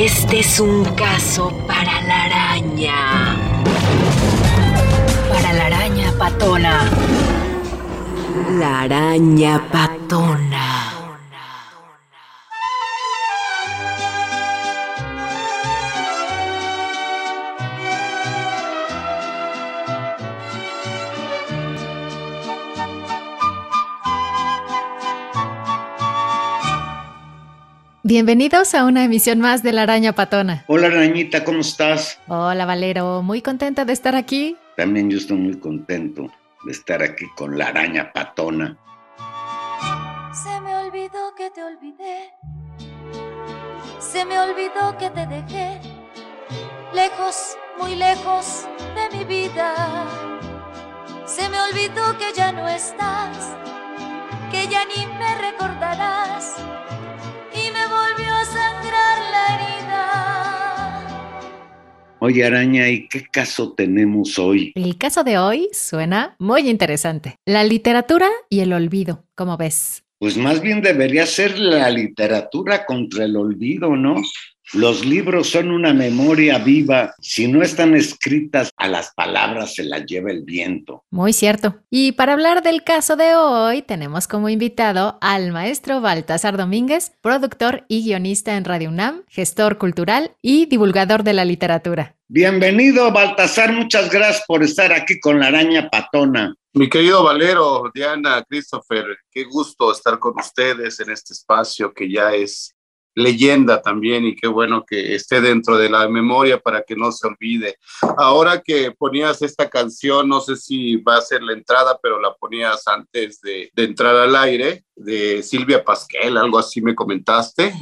Este es un caso para la araña. Para la araña patona. La araña patona. Bienvenidos a una emisión más de La Araña Patona. Hola Arañita, ¿cómo estás? Hola Valero, muy contenta de estar aquí. También yo estoy muy contento de estar aquí con La Araña Patona. Se me olvidó que te olvidé. Se me olvidó que te dejé. Lejos, muy lejos de mi vida. Se me olvidó que ya no estás. Que ya ni me recordarás Oye, Araña, ¿y qué caso tenemos hoy? El caso de hoy suena muy interesante. La literatura y el olvido, ¿cómo ves? Pues más bien debería ser la literatura contra el olvido, ¿no? Los libros son una memoria viva. Si no están escritas, a las palabras se las lleva el viento. Muy cierto. Y para hablar del caso de hoy, tenemos como invitado al maestro Baltasar Domínguez, productor y guionista en Radio UNAM, gestor cultural y divulgador de la literatura. Bienvenido, Baltasar. Muchas gracias por estar aquí con la araña patona. Mi querido Valero, Diana, Christopher, qué gusto estar con ustedes en este espacio que ya es leyenda también y qué bueno que esté dentro de la memoria para que no se olvide. Ahora que ponías esta canción, no sé si va a ser la entrada, pero la ponías antes de, de entrar al aire, de Silvia Pasquel, algo así me comentaste.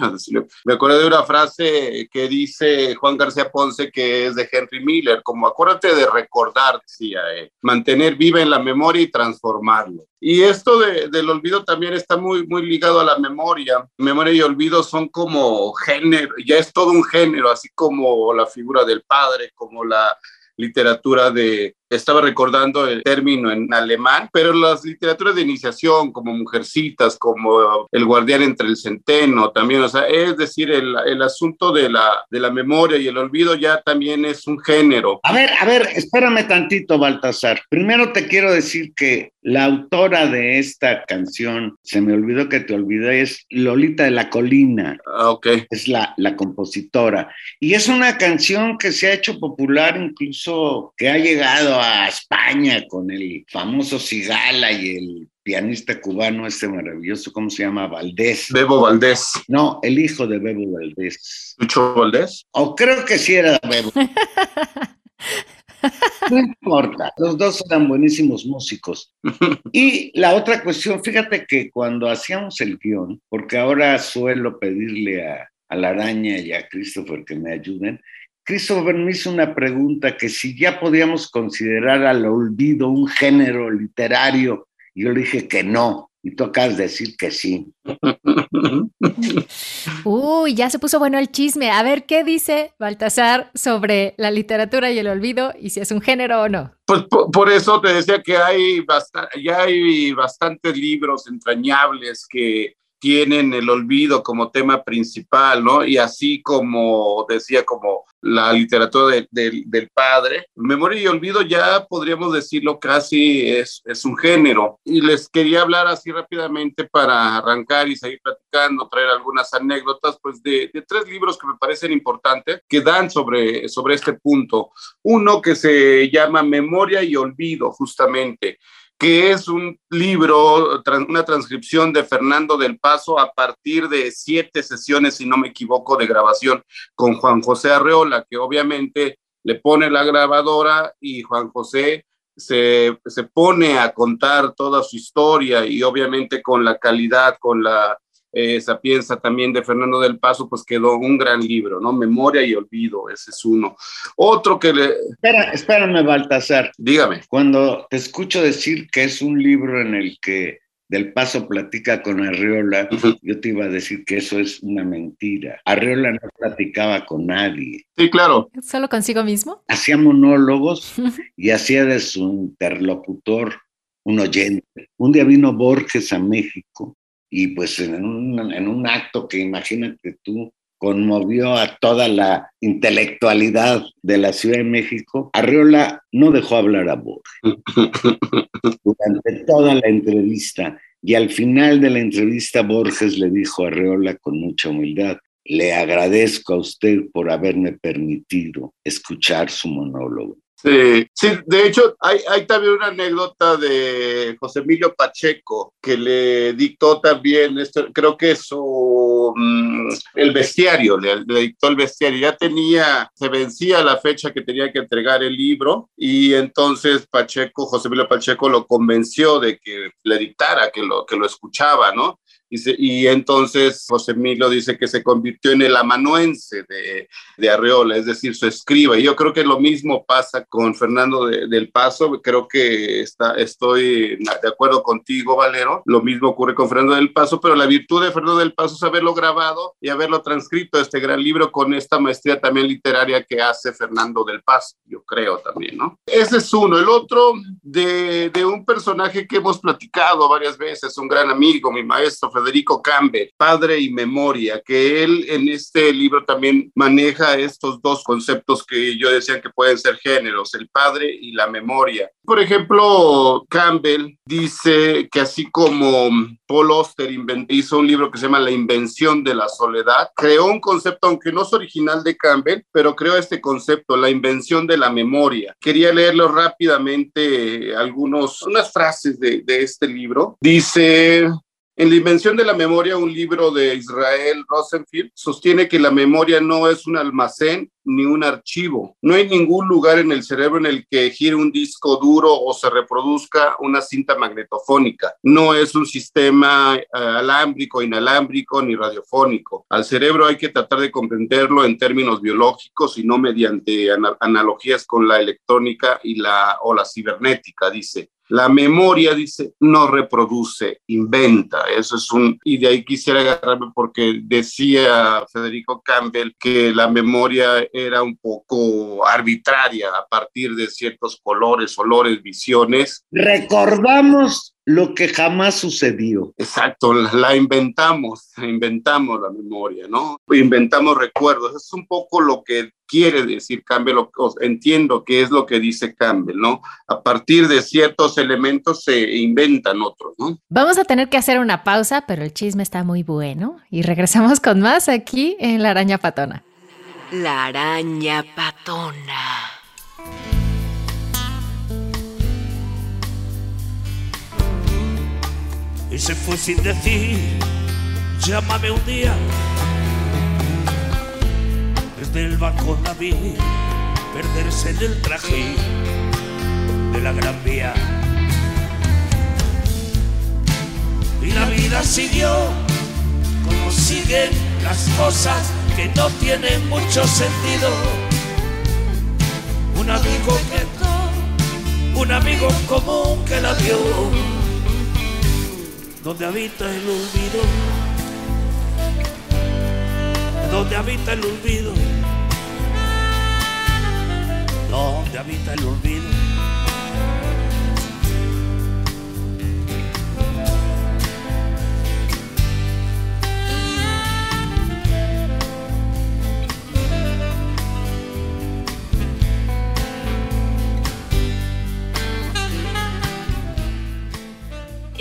Me acuerdo de una frase que dice Juan García Ponce que es de Henry Miller, como acuérdate de recordar, decía, eh, mantener viva en la memoria y transformarlo. Y esto de, del olvido también está muy, muy ligado a la memoria. Memoria y olvido son como género, ya es todo un género, así como la figura del padre, como la literatura de estaba recordando el término en alemán, pero las literaturas de iniciación, como Mujercitas, como El guardián entre el centeno, también, o sea, es decir, el, el, asunto de la, de la memoria y el olvido ya también es un género. A ver, a ver, espérame tantito, Baltasar. Primero te quiero decir que la autora de esta canción, se me olvidó que te olvidé, es Lolita de la Colina. Ah, ok. Es la, la compositora. Y es una canción que se ha hecho popular, incluso que ha llegado a España con el famoso Cigala y el pianista cubano este maravilloso, ¿cómo se llama? Valdés. Bebo Valdés. No, el hijo de Bebo Valdés. ¿Lucho Valdés? O creo que sí era Bebo. No importa, los dos eran buenísimos músicos. Y la otra cuestión, fíjate que cuando hacíamos el guion, porque ahora suelo pedirle a, a la araña y a Christopher que me ayuden, Christopher me hizo una pregunta que si ya podíamos considerar al olvido un género literario, yo le dije que no, y tú acabas de decir que sí. Uy, ya se puso bueno el chisme. A ver, ¿qué dice Baltasar sobre la literatura y el olvido y si es un género o no? Pues por, por eso te decía que hay ya hay bastantes libros entrañables que tienen el olvido como tema principal, ¿no? Y así como decía, como la literatura de, de, del padre, memoria y olvido ya podríamos decirlo casi es, es un género. Y les quería hablar así rápidamente para arrancar y seguir platicando, traer algunas anécdotas, pues de, de tres libros que me parecen importantes que dan sobre, sobre este punto. Uno que se llama Memoria y Olvido, justamente que es un libro, una transcripción de Fernando del Paso a partir de siete sesiones, si no me equivoco, de grabación con Juan José Arreola, que obviamente le pone la grabadora y Juan José se, se pone a contar toda su historia y obviamente con la calidad, con la eh, sapienza también de Fernando del Paso, pues quedó un gran libro, ¿no? Memoria y Olvido, ese es uno. Otro que le... Espera, espérame, Baltasar. Dígame. Cuando te escucho decir que es un libro en el que Del Paso platica con Arriola, yo te iba a decir que eso es una mentira. Arriola no platicaba con nadie. Sí, claro. ¿Solo consigo mismo? Hacía monólogos y hacía de su interlocutor un oyente. Un día vino Borges a México y pues en un, en un acto que imagínate tú conmovió a toda la intelectualidad de la Ciudad de México, Arriola no dejó hablar a Borges durante toda la entrevista y al final de la entrevista Borges le dijo a Arreola con mucha humildad, le agradezco a usted por haberme permitido escuchar su monólogo. Sí, sí, de hecho hay, hay también una anécdota de José Emilio Pacheco que le dictó también, esto, creo que su, mm, el bestiario, le, le dictó el bestiario, ya tenía, se vencía la fecha que tenía que entregar el libro y entonces Pacheco, José Emilio Pacheco lo convenció de que le dictara, que lo, que lo escuchaba, ¿no? Y, se- y entonces José Emilio dice que se convirtió en el amanuense de, de Arreola, es decir, su escriba. Y yo creo que lo mismo pasa con Fernando de- del Paso. Creo que está, estoy de acuerdo contigo, Valero. Lo mismo ocurre con Fernando del Paso, pero la virtud de Fernando del Paso es haberlo grabado y haberlo transcrito, este gran libro, con esta maestría también literaria que hace Fernando del Paso, yo creo también, ¿no? Ese es uno. El otro de, de un personaje que hemos platicado varias veces, un gran amigo, mi maestro Federico Campbell, Padre y Memoria, que él en este libro también maneja estos dos conceptos que yo decía que pueden ser géneros, el padre y la memoria. Por ejemplo, Campbell dice que así como Paul invent- hizo un libro que se llama La invención de la soledad, creó un concepto, aunque no es original de Campbell, pero creó este concepto, la invención de la memoria. Quería leerlo rápidamente, eh, algunos, unas frases de este libro. Dice, en La Invención de la Memoria, un libro de Israel Rosenfield, sostiene que la memoria no es un almacén ni un archivo. No hay ningún lugar en el cerebro en el que gire un disco duro o se reproduzca una cinta magnetofónica. No es un sistema eh, alámbrico, inalámbrico ni radiofónico. Al cerebro hay que tratar de comprenderlo en términos biológicos y no mediante ana- analogías con la electrónica y la, o la cibernética, dice. La memoria, dice, no reproduce, inventa. Eso es un... Y de ahí quisiera agarrarme porque decía Federico Campbell que la memoria era un poco arbitraria a partir de ciertos colores, olores, visiones. Recordamos lo que jamás sucedió. Exacto, la, la inventamos, inventamos la memoria, ¿no? Inventamos recuerdos. Es un poco lo que quiere decir Campbell, o- o entiendo que es lo que dice Campbell, ¿no? A partir de ciertos elementos se inventan otros, ¿no? Vamos a tener que hacer una pausa, pero el chisme está muy bueno. Y regresamos con más aquí en La Araña Patona. La araña patona. Y se fue sin decir, llámame un día. Desde el banco la vi perderse en el traje de la gran vía. Y la vida siguió como siguen las cosas que no tienen mucho sentido. Un amigo que un amigo común que la vio donde habita el olvido, donde habita el olvido, donde habita el olvido.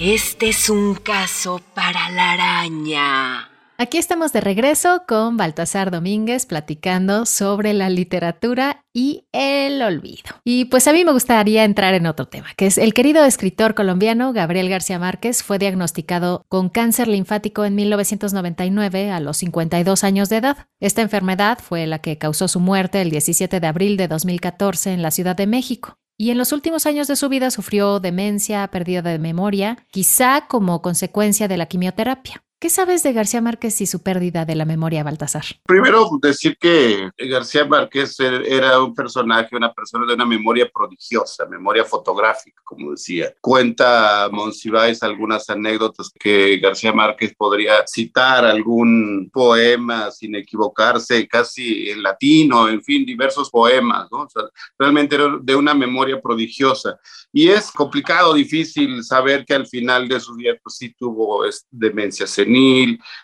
Este es un caso para la araña. Aquí estamos de regreso con Baltasar Domínguez platicando sobre la literatura y el olvido. Y pues a mí me gustaría entrar en otro tema, que es el querido escritor colombiano Gabriel García Márquez fue diagnosticado con cáncer linfático en 1999 a los 52 años de edad. Esta enfermedad fue la que causó su muerte el 17 de abril de 2014 en la Ciudad de México. Y en los últimos años de su vida sufrió demencia, pérdida de memoria, quizá como consecuencia de la quimioterapia. ¿Qué sabes de García Márquez y su pérdida de la memoria, Baltasar? Primero, decir que García Márquez era un personaje, una persona de una memoria prodigiosa, memoria fotográfica, como decía. Cuenta Monsiváis algunas anécdotas que García Márquez podría citar algún poema sin equivocarse, casi en latino, en fin, diversos poemas, ¿no? O sea, realmente era de una memoria prodigiosa. Y es complicado, difícil saber que al final de su vida, pues sí tuvo demencia senil,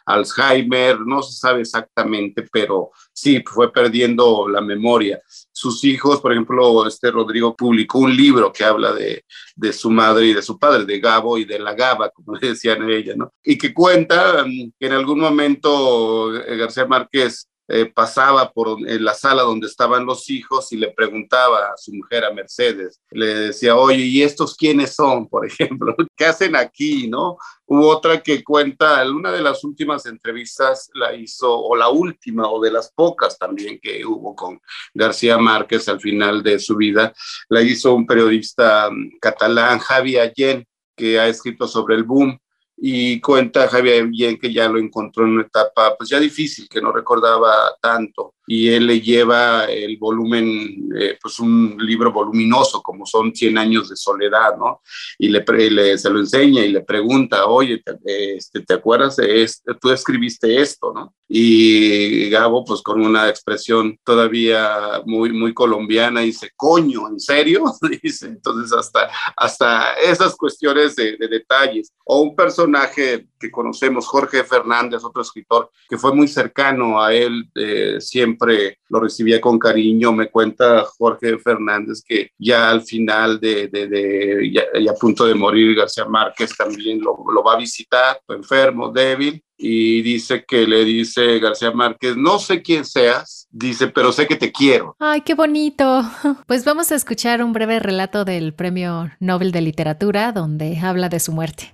Alzheimer, no se sabe exactamente, pero sí fue perdiendo la memoria. Sus hijos, por ejemplo, este Rodrigo publicó un libro que habla de, de su madre y de su padre, de Gabo y de la Gaba, como decían ella, ¿no? Y que cuenta que en algún momento eh, García Márquez eh, pasaba por la sala donde estaban los hijos y le preguntaba a su mujer, a Mercedes, le decía, oye, ¿y estos quiénes son, por ejemplo? ¿Qué hacen aquí, no? Hubo otra que cuenta, una de las últimas entrevistas la hizo, o la última, o de las pocas también que hubo con García Márquez al final de su vida, la hizo un periodista mm, catalán, Javi Allen, que ha escrito sobre el boom y cuenta Javier bien que ya lo encontró en una etapa pues ya difícil, que no recordaba tanto y él le lleva el volumen, eh, pues un libro voluminoso como son 100 años de soledad, ¿no? Y le, le se lo enseña y le pregunta, oye, ¿te, este, ¿te acuerdas de esto? Tú escribiste esto, ¿no? Y Gabo, pues con una expresión todavía muy, muy colombiana, dice, coño, ¿en serio? dice, entonces hasta, hasta esas cuestiones de, de detalles. O un personaje que conocemos, Jorge Fernández, otro escritor que fue muy cercano a él, eh, siempre lo recibía con cariño. Me cuenta Jorge Fernández que ya al final de, de, ya, a punto de morir, García Márquez también lo, lo va a visitar, enfermo, débil, y dice que le dice García Márquez, no sé quién seas, dice, pero sé que te quiero. Ay, qué bonito. Pues vamos a escuchar un breve relato del Premio Nobel de Literatura donde habla de su muerte.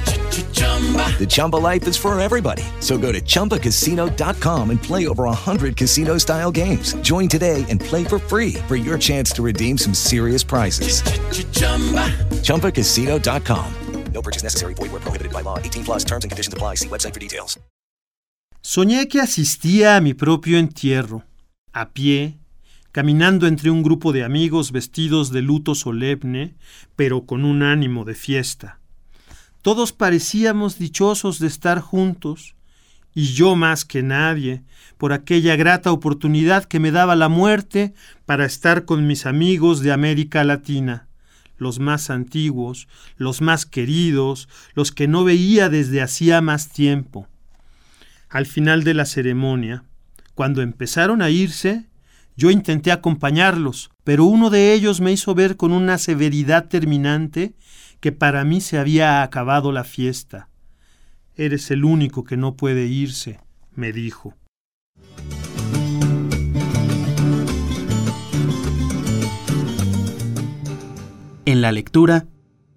The Chumba life is for everybody. So go to ChumbaCasino.com and play over 100 casino style games. Join today and play for free for your chance to redeem some serious prizes. ChumbaCasino.com. No purchase necessary. Void where prohibited by law. 18 plus terms and conditions apply. See website for details. Soñé que asistía a mi propio entierro, a pie, caminando entre un grupo de amigos vestidos de luto solemne, pero con un ánimo de fiesta. Todos parecíamos dichosos de estar juntos, y yo más que nadie, por aquella grata oportunidad que me daba la muerte para estar con mis amigos de América Latina, los más antiguos, los más queridos, los que no veía desde hacía más tiempo. Al final de la ceremonia, cuando empezaron a irse, yo intenté acompañarlos, pero uno de ellos me hizo ver con una severidad terminante que para mí se había acabado la fiesta. Eres el único que no puede irse, me dijo. En la lectura,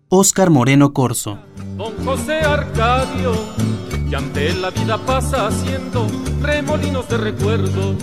Óscar Moreno Corso. Don José Arcadio, que ante la vida pasa haciendo remolinos de recuerdos.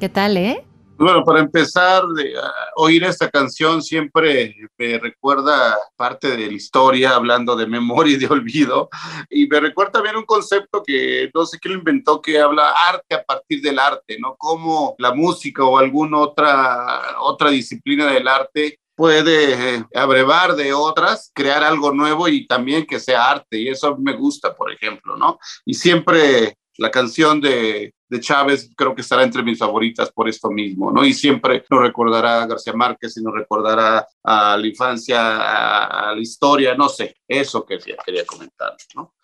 ¿Qué tal, eh? Bueno, para empezar, de, oír esta canción siempre me recuerda parte de la historia, hablando de memoria y de olvido, y me recuerda también un concepto que no sé quién lo inventó, que habla arte a partir del arte, ¿no? Cómo la música o alguna otra, otra disciplina del arte puede abrevar de otras, crear algo nuevo y también que sea arte, y eso me gusta, por ejemplo, ¿no? Y siempre la canción de, de, Chávez creo que estará entre mis favoritas por esto mismo, ¿no? Y siempre nos recordará a García Márquez y nos recordará a la infancia, a, la historia, no sé, eso que quería comentar, ¿no?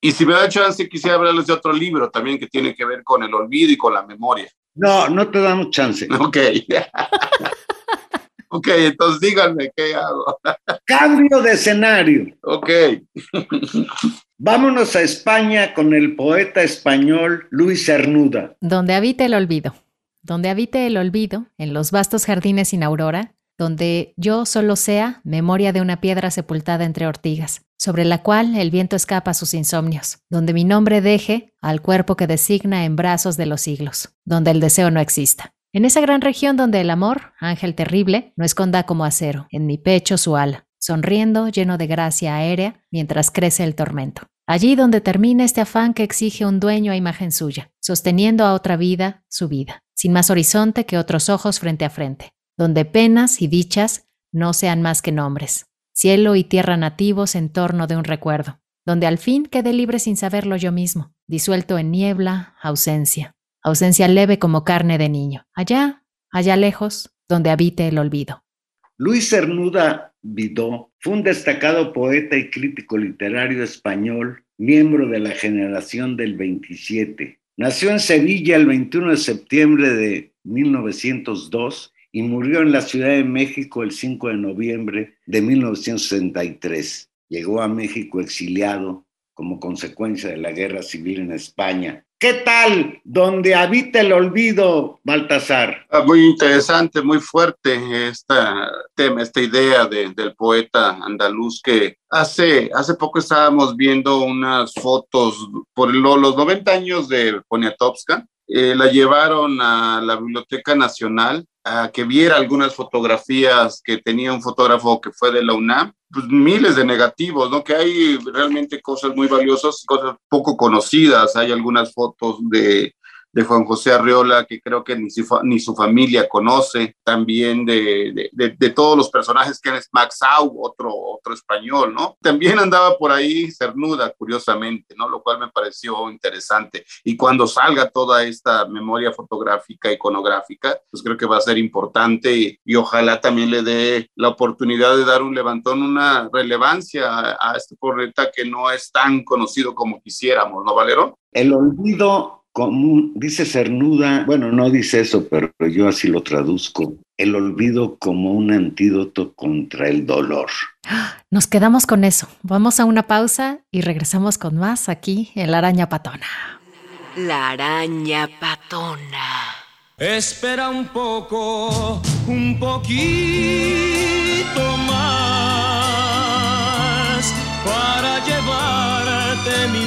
Y si me da chance, quisiera hablarles de otro libro también que tiene que ver con el olvido y con la memoria. No, no te damos chance. Ok. ok, entonces díganme qué hago. Cambio de escenario. Ok. Vámonos a España con el poeta español Luis Cernuda. Donde habite el olvido. Donde habite el olvido, en los vastos jardines sin aurora, donde yo solo sea memoria de una piedra sepultada entre ortigas, sobre la cual el viento escapa sus insomnios, donde mi nombre deje al cuerpo que designa en brazos de los siglos, donde el deseo no exista. En esa gran región donde el amor, ángel terrible, no esconda como acero, en mi pecho su ala, sonriendo, lleno de gracia aérea, mientras crece el tormento. Allí donde termina este afán que exige un dueño a imagen suya, sosteniendo a otra vida su vida, sin más horizonte que otros ojos frente a frente, donde penas y dichas no sean más que nombres, cielo y tierra nativos en torno de un recuerdo, donde al fin quede libre sin saberlo yo mismo, disuelto en niebla, ausencia, ausencia leve como carne de niño, allá, allá lejos, donde habite el olvido. Luis Cernuda Vidó fue un destacado poeta y crítico literario español, miembro de la generación del 27. Nació en Sevilla el 21 de septiembre de 1902 y murió en la Ciudad de México el 5 de noviembre de 1963. Llegó a México exiliado como consecuencia de la guerra civil en España. ¿Qué tal? Donde habita el olvido, Baltasar. Ah, muy interesante, muy fuerte esta tema, esta idea de, del poeta andaluz que hace, hace poco estábamos viendo unas fotos por lo, los 90 años de Poniatowska. Eh, la llevaron a la Biblioteca Nacional a que viera algunas fotografías que tenía un fotógrafo que fue de la UNAM, pues miles de negativos, ¿no? Que hay realmente cosas muy valiosas, cosas poco conocidas, hay algunas fotos de de Juan José Arriola, que creo que ni su, ni su familia conoce, también de, de, de, todos los personajes que es Maxau, otro, otro español, ¿no? También andaba por ahí Cernuda, curiosamente, ¿no? Lo cual me pareció interesante. Y cuando salga toda esta memoria fotográfica, iconográfica, pues creo que va a ser importante y, ojalá también le dé la oportunidad de dar un levantón, una relevancia a, a este poeta que no es tan conocido como quisiéramos, ¿no, Valero? El olvido como, dice Cernuda, bueno, no dice eso, pero yo así lo traduzco, el olvido como un antídoto contra el dolor. Nos quedamos con eso. Vamos a una pausa y regresamos con más aquí en La Araña Patona. La Araña Patona. Espera un poco, un poquito más para llevarte mi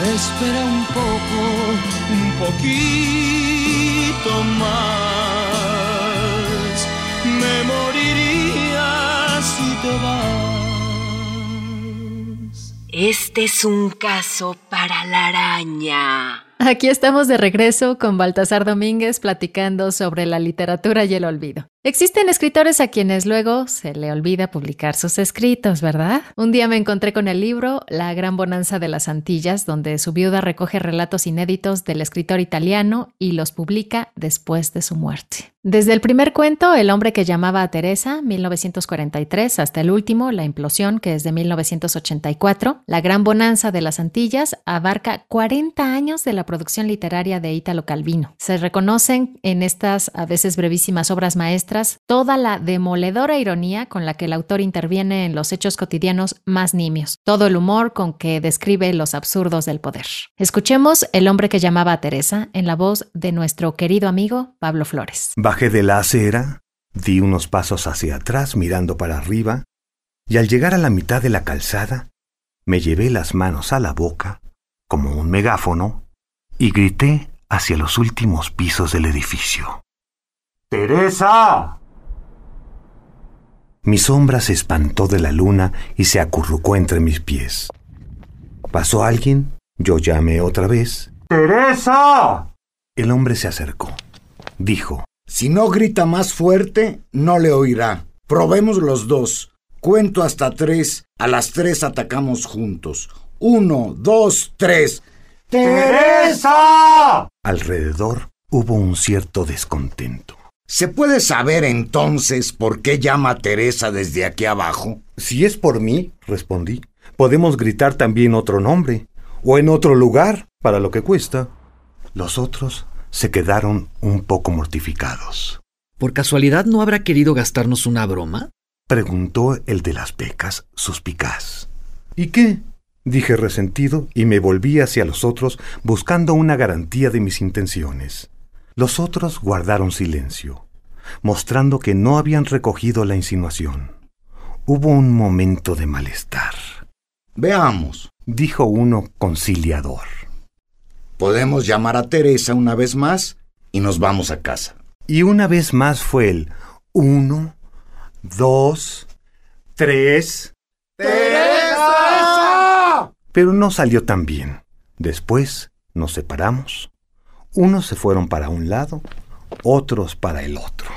Espera un poco, un poquito más. Me moriría si te vas. Este es un caso para la araña. Aquí estamos de regreso con Baltasar Domínguez platicando sobre la literatura y el olvido. Existen escritores a quienes luego se le olvida publicar sus escritos, ¿verdad? Un día me encontré con el libro La Gran Bonanza de las Antillas, donde su viuda recoge relatos inéditos del escritor italiano y los publica después de su muerte. Desde el primer cuento, El hombre que llamaba a Teresa, 1943, hasta el último, La implosión, que es de 1984, La Gran Bonanza de las Antillas abarca 40 años de la producción literaria de Ítalo Calvino. Se reconocen en estas a veces brevísimas obras maestras toda la demoledora ironía con la que el autor interviene en los hechos cotidianos más nimios, todo el humor con que describe los absurdos del poder. Escuchemos El hombre que llamaba a Teresa en la voz de nuestro querido amigo Pablo Flores. Bajé de la acera, di unos pasos hacia atrás mirando para arriba, y al llegar a la mitad de la calzada, me llevé las manos a la boca, como un megáfono, y grité hacia los últimos pisos del edificio. ¡Teresa! Mi sombra se espantó de la luna y se acurrucó entre mis pies. ¿Pasó alguien? Yo llamé otra vez. ¡Teresa! El hombre se acercó. Dijo, Si no grita más fuerte, no le oirá. Probemos los dos. Cuento hasta tres. A las tres atacamos juntos. Uno, dos, tres. ¡Teresa! Alrededor hubo un cierto descontento. ¿Se puede saber entonces por qué llama a Teresa desde aquí abajo? Si es por mí, respondí, podemos gritar también otro nombre, o en otro lugar, para lo que cuesta. Los otros se quedaron un poco mortificados. ¿Por casualidad no habrá querido gastarnos una broma? Preguntó el de las becas, suspicaz. ¿Y qué? Dije resentido y me volví hacia los otros buscando una garantía de mis intenciones. Los otros guardaron silencio, mostrando que no habían recogido la insinuación. Hubo un momento de malestar. Veamos, dijo uno conciliador. Podemos llamar a Teresa una vez más y nos vamos a casa. Y una vez más fue el uno, dos, tres. ¡Teresa! Pero no salió tan bien. Después nos separamos. Unos se fueron para un lado, otros para el otro.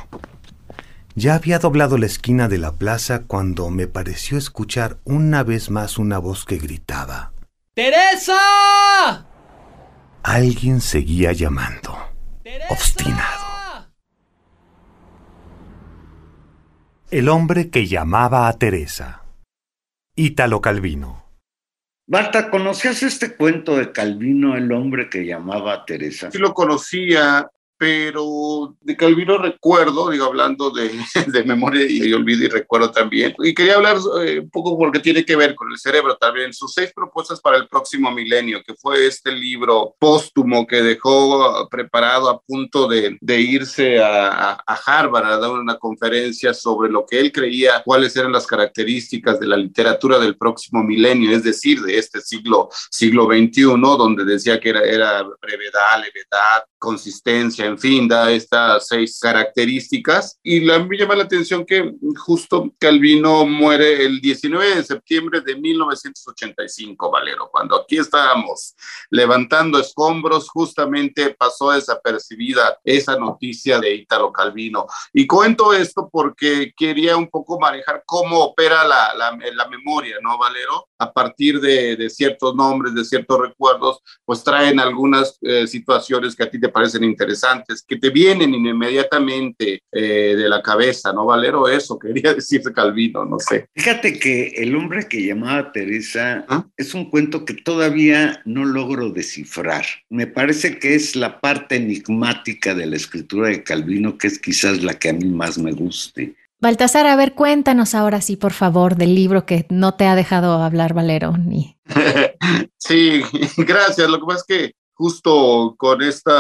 Ya había doblado la esquina de la plaza cuando me pareció escuchar una vez más una voz que gritaba. ¡Teresa! Alguien seguía llamando, obstinado. El hombre que llamaba a Teresa. Ítalo Calvino. Barta, ¿conocías este cuento de Calvino, el hombre que llamaba a Teresa? Sí lo conocía, pero de Calvino recuerdo, digo, hablando de, de memoria y, olvido y recuerdo también, y quería hablar eh, un poco porque tiene que ver con el cerebro también, sus seis propuestas para el próximo milenio, que fue este libro póstumo que dejó preparado a punto de, de irse a, a, a, Harvard a dar una conferencia sobre lo que él creía, cuáles eran las características de la literatura del próximo milenio, es decir, de este siglo, siglo XXI, donde decía que era, era brevedad, levedad, consistencia, en fin, da estas seis características. Y la, me llama la atención que justo Calvino muere el 19 de septiembre de 1985, Valero, cuando aquí estábamos levantando escombros, justamente pasó desapercibida esa noticia de Ítalo Calvino. Y cuento esto porque quería un poco manejar cómo opera la, la, la memoria, ¿no, Valero? A partir de, de, ciertos nombres, de ciertos recuerdos, pues traen algunas eh, situaciones que a ti te parecen interesantes, que te vienen inmediatamente eh, de la cabeza, ¿no, Valero? Eso quería decir Calvino, no sé. Fíjate que El hombre que llamaba Teresa ¿Ah? es un cuento que todavía no logro descifrar. Me parece que es la parte enigmática de la escritura de Calvino, que es quizás la que a mí más me guste. Baltasar, a ver, cuéntanos ahora sí, por favor, del libro que no te ha dejado hablar Valero. Ni... sí, gracias. Lo que pasa es que justo con este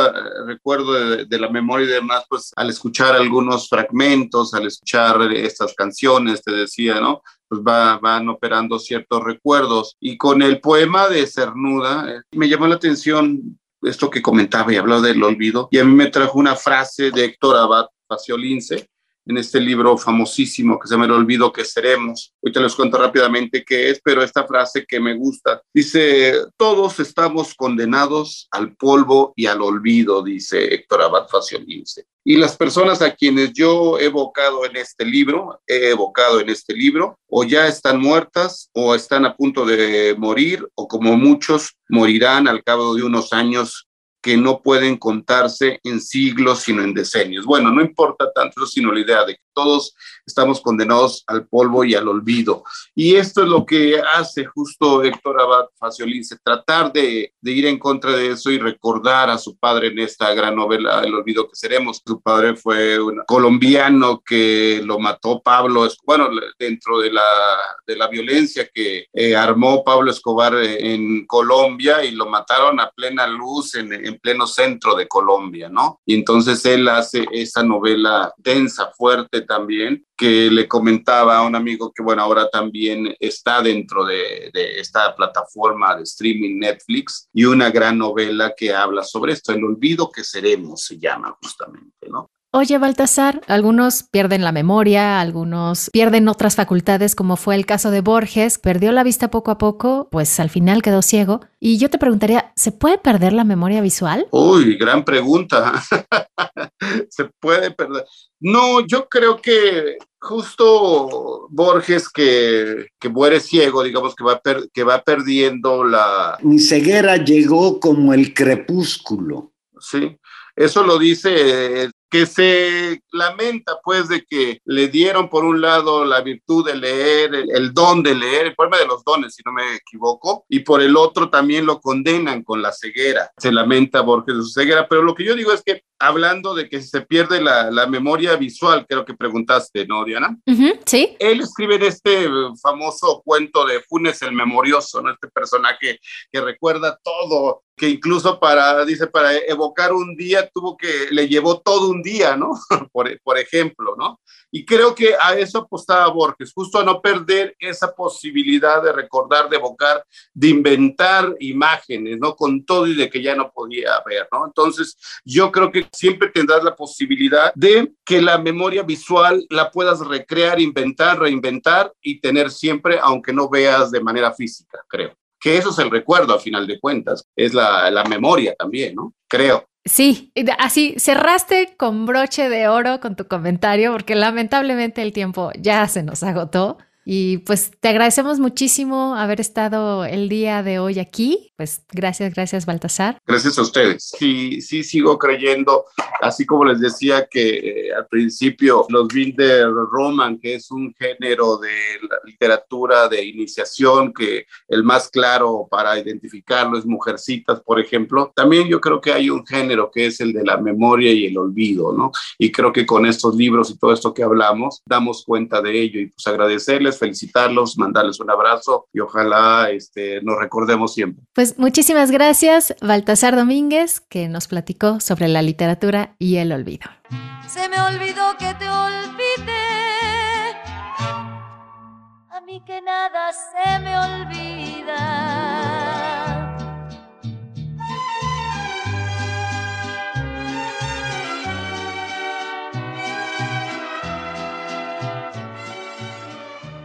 recuerdo de, la memoria y demás, pues al escuchar algunos fragmentos, al escuchar estas canciones, te decía, ¿no? Pues va, van operando ciertos recuerdos. Y con el poema de Cernuda, eh, me llamó la atención esto que comentaba y hablaba del olvido, y a mí me trajo una frase de Héctor Abad Faciolince, en este libro famosísimo que se me olvidó que seremos. Hoy te les cuento rápidamente qué es, pero esta frase que me gusta dice, todos estamos condenados al polvo y al olvido, dice Héctor Abad Faciolince. Y las personas a quienes yo he evocado en este libro, he evocado en este libro, o ya están muertas o están a punto de morir, o como muchos morirán al cabo de unos años que no pueden contarse en siglos, sino en decenios. Bueno, no importa tanto, sino la idea de todos estamos condenados al polvo y al olvido. Y esto es lo que hace justo Héctor Abad Faciolince, tratar de, de, ir en contra de eso y recordar a su padre en esta gran novela, El olvido que seremos. Su padre fue un colombiano que lo mató Pablo, bueno, dentro de la, de la violencia que eh, armó Pablo Escobar en Colombia y lo mataron a plena luz en, en pleno centro de Colombia, ¿no? Y entonces él hace esa novela densa, fuerte también, que le comentaba a un amigo que, bueno, ahora también está dentro de, de, esta plataforma de streaming Netflix y una gran novela que habla sobre esto, El olvido que seremos, se llama justamente, ¿no? Oye, Baltasar, algunos pierden la memoria, algunos pierden otras facultades, como fue el caso de Borges, perdió la vista poco a poco, pues al final quedó ciego. Y yo te preguntaría, ¿se puede perder la memoria visual? Uy, gran pregunta. ¿Se puede perder? No, yo creo que justo Borges que, que muere ciego, digamos que va, per- que va perdiendo la... Mi ceguera llegó como el crepúsculo. Sí, eso lo dice, que se lamenta pues de que le dieron por un lado la virtud de leer, el, el don de leer, el problema de los dones, si no me equivoco, y por el otro también lo condenan con la ceguera. Se lamenta Borges de su ceguera, pero lo que yo digo es que hablando de que se pierde la, la memoria visual, creo que preguntaste, ¿no, Diana? Sí. Él escribe en este eh, famoso cuento de Funes el Memorioso, ¿no? Este personaje que recuerda todo, que incluso para, dice, para evocar un día tuvo que, le llevó todo un día, ¿no? por, por ejemplo, ¿no? Y creo que a eso apostaba Borges, justo a no perder esa posibilidad de recordar, de evocar, de inventar imágenes, ¿no? Con todo y de que ya no podía ver, ¿no? Entonces, yo creo que siempre tendrás la posibilidad de que la memoria visual la puedas recrear, inventar, reinventar y tener siempre, aunque no veas de manera física, creo. Que eso es el recuerdo, al final de cuentas, es la, la memoria también, ¿no? Creo. Sí, así cerraste con broche de oro con tu comentario, porque lamentablemente el tiempo ya se nos agotó. Y pues te agradecemos muchísimo haber estado el día de hoy aquí. Pues gracias, gracias, Baltasar. Gracias a ustedes. Sí, sí sigo creyendo, así como les decía que eh, al principio los Binder Roman, que es un género de la literatura de iniciación, que el más claro para identificarlo es Mujercitas, por ejemplo. También yo creo que hay un género que es el de la memoria y el olvido, ¿no? Y creo que con estos libros y todo esto que hablamos, damos cuenta de ello y pues agradecerles, felicitarlos, mandarles un abrazo y ojalá este, nos recordemos siempre. Pues muchísimas gracias, Baltasar Domínguez, que nos platicó sobre la literatura y el olvido. Se me olvidó que te olvidé. A mí que nada se me olvida.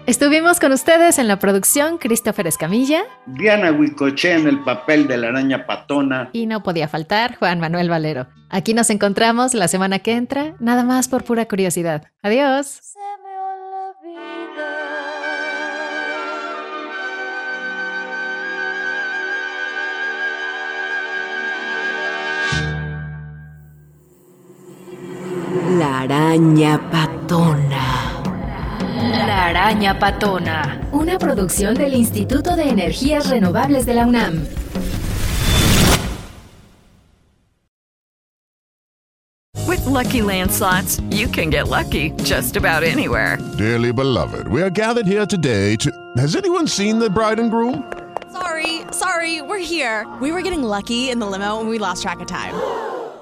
Estuvimos con ustedes en la producción Christopher Escamilla Diana Huicoche en el papel de la araña patona. y no podía faltar Juan Manuel Valero. Aquí nos encontramos la semana que entra, nada más por pura curiosidad. Adiós. La araña patona. La araña patona. Una producción del Instituto de Energías Renovables de la UNAM. With Lucky Land slots, you can get lucky just about anywhere. Dearly beloved, we are gathered here today to. Has anyone seen the bride and groom? Sorry, sorry, we're here. We were getting lucky in the limo and we lost track of time.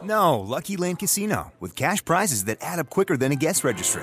No, Lucky Land Casino, with cash prizes that add up quicker than a guest registry.